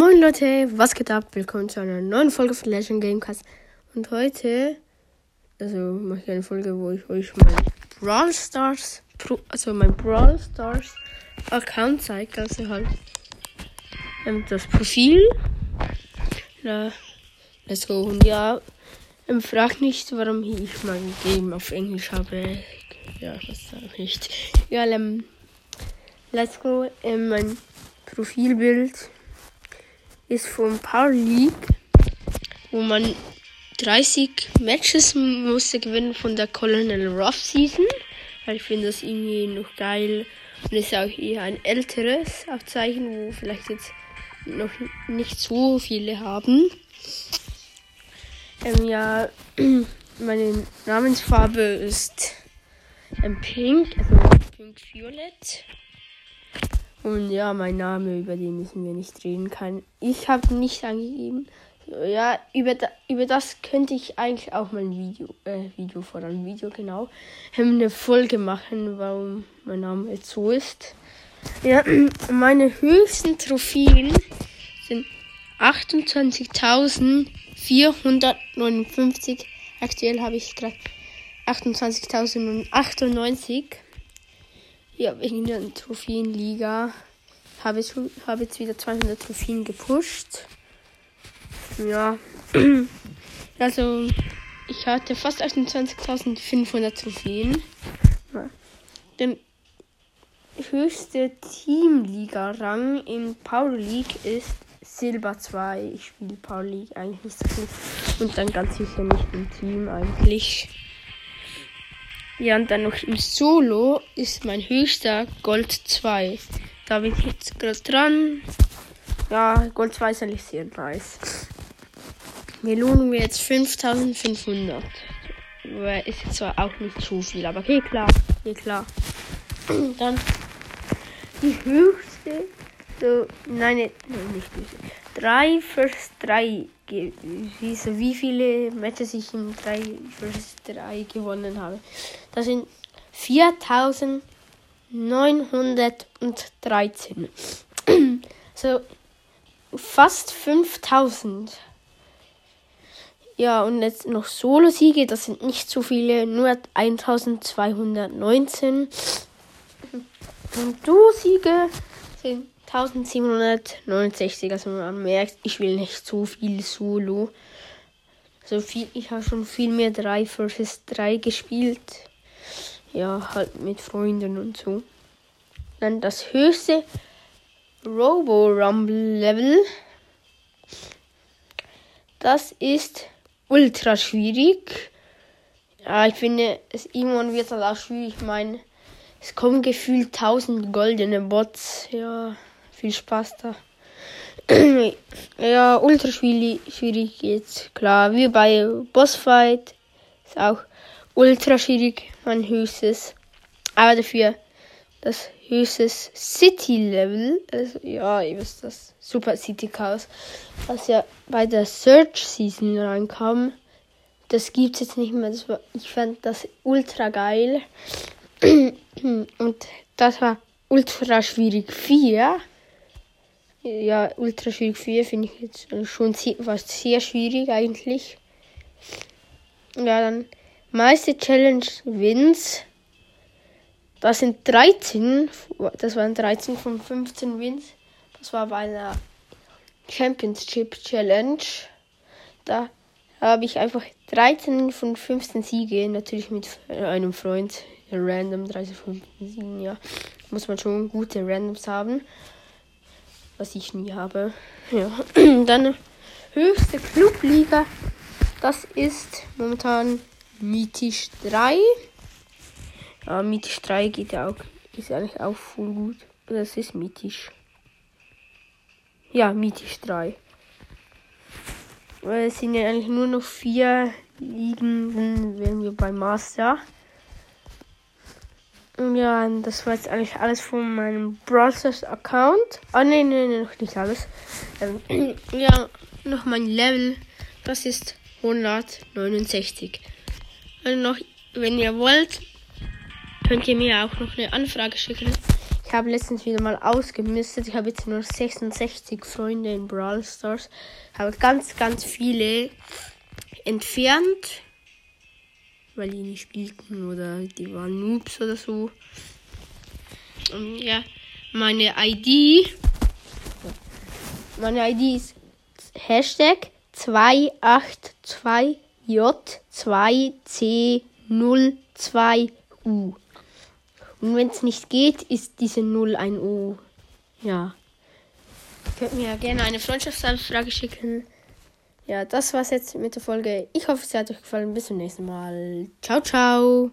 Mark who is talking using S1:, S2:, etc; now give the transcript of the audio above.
S1: Moin Leute, was geht ab? Willkommen zu einer neuen Folge von Legend Gamecast. Und heute, also mache ich eine Folge, wo ich euch mein Brawl Stars, also mein Brawl Stars Account zeige. Also halt ähm, das Profil. Na, let's go. Und ja, ähm, frag nicht, warum ich mein Game auf Englisch habe. Ja, das sage ich nicht. Ja, ähm, let's go. Ähm, mein Profilbild ist vom Power League, wo man 30 Matches musste gewinnen von der Colonel Ruff Season. Weil ich finde das irgendwie noch geil. Und ist auch eher ein älteres Abzeichen, wo vielleicht jetzt noch nicht so viele haben. Ähm, ja, meine Namensfarbe ist ähm, Pink, also Pink Violett. Und ja, mein Name, über den müssen wir nicht reden. Kein, ich habe nicht angegeben. Ja, über, da, über das könnte ich eigentlich auch mal ein Video, äh, Video vor einem Video, genau, eine Folge machen, warum mein Name jetzt so ist. Ja, meine höchsten Trophäen sind 28.459. Aktuell habe ich gerade 28.098. Ja, wegen der Trophäenliga habe ich habe jetzt wieder 200 Trophäen gepusht. Ja. Also, ich hatte fast 28.500 Trophäen. Der höchste Teamliga-Rang in Power League ist Silber 2. Ich spiele Power League eigentlich nicht so viel. Und dann ganz sicher nicht im Team eigentlich. Ja, und dann noch im Solo ist mein höchster Gold 2. Da bin ich jetzt gerade dran. Ja, Gold 2 ist eigentlich sehr nice. Belohnung wir jetzt 5500. Ist zwar auch nicht so viel, aber okay, klar. Okay, klar. Dann die höchste. So, nein, nicht höchste. 3 First 3 gewesen, wie viele Matches ich in 3 vs 3 gewonnen habe. Das sind 4913. so fast 5000. Ja, und jetzt noch Solo-Siege, das sind nicht so viele, nur 1219. Und Du-Siege sind 1769. Also man merkt, ich will nicht so viel Solo. So viel, ich habe schon viel mehr 3 vs 3 gespielt. Ja, halt mit Freunden und so. Dann das höchste Robo Rumble Level. Das ist ultra schwierig. Ja, ich finde, es irgendwann wird das auch schwierig. Ich meine, es kommen gefühlt 1000 goldene Bots. Ja viel Spaß da. ja, ultra schwierig, schwierig jetzt. Klar, wie bei Bossfight ist auch ultra schwierig, mein höchstes. Aber dafür das höchstes City-Level, also ja, ihr wisst das, Super City Chaos, was ja bei der Search Season reinkam. Das gibt's jetzt nicht mehr. Das war, ich fand das ultra geil. Und das war ultra schwierig 4. Ja, Ultra schwierig 4 finde ich jetzt schon was sehr schwierig eigentlich. Ja, dann meiste Challenge Wins. Das sind 13. Das waren 13 von 15 Wins. Das war bei einer Championship Challenge. Da habe ich einfach 13 von 15 Siege. Natürlich mit einem Freund. Random 13 von 15 Siegen, ja. Muss man schon gute Randoms haben was ich nie habe. Ja. Dann höchste Clubliga. Das ist momentan Mythisch 3. Ja, Mythisch 3 geht ja auch, ist eigentlich auch voll gut. Das ist Mythisch. Ja, Mythisch 3. Es sind ja eigentlich nur noch vier Ligen, wären wir beim Master. Ja, das war jetzt eigentlich alles von meinem Browsers Account. Ah, ne, ne, ne, noch nicht alles. Ähm, ja, noch mein Level. Das ist 169. Also noch, wenn ihr wollt, könnt ihr mir auch noch eine Anfrage schicken. Ich habe letztens wieder mal ausgemistet. Ich habe jetzt nur 66 Freunde in Brawl Stars. Habe ganz, ganz viele entfernt, weil die nicht spielten oder die waren Noobs oder so. Und ja, meine ID. Meine ID ist Hashtag 282J2C02U. Und wenn es nicht geht, ist diese 0 ein U. Ja. Könnt mir ja gerne eine Freundschaftsanfrage schicken. Ja, das war's jetzt mit der Folge. Ich hoffe, es hat euch gefallen. Bis zum nächsten Mal. Ciao, ciao.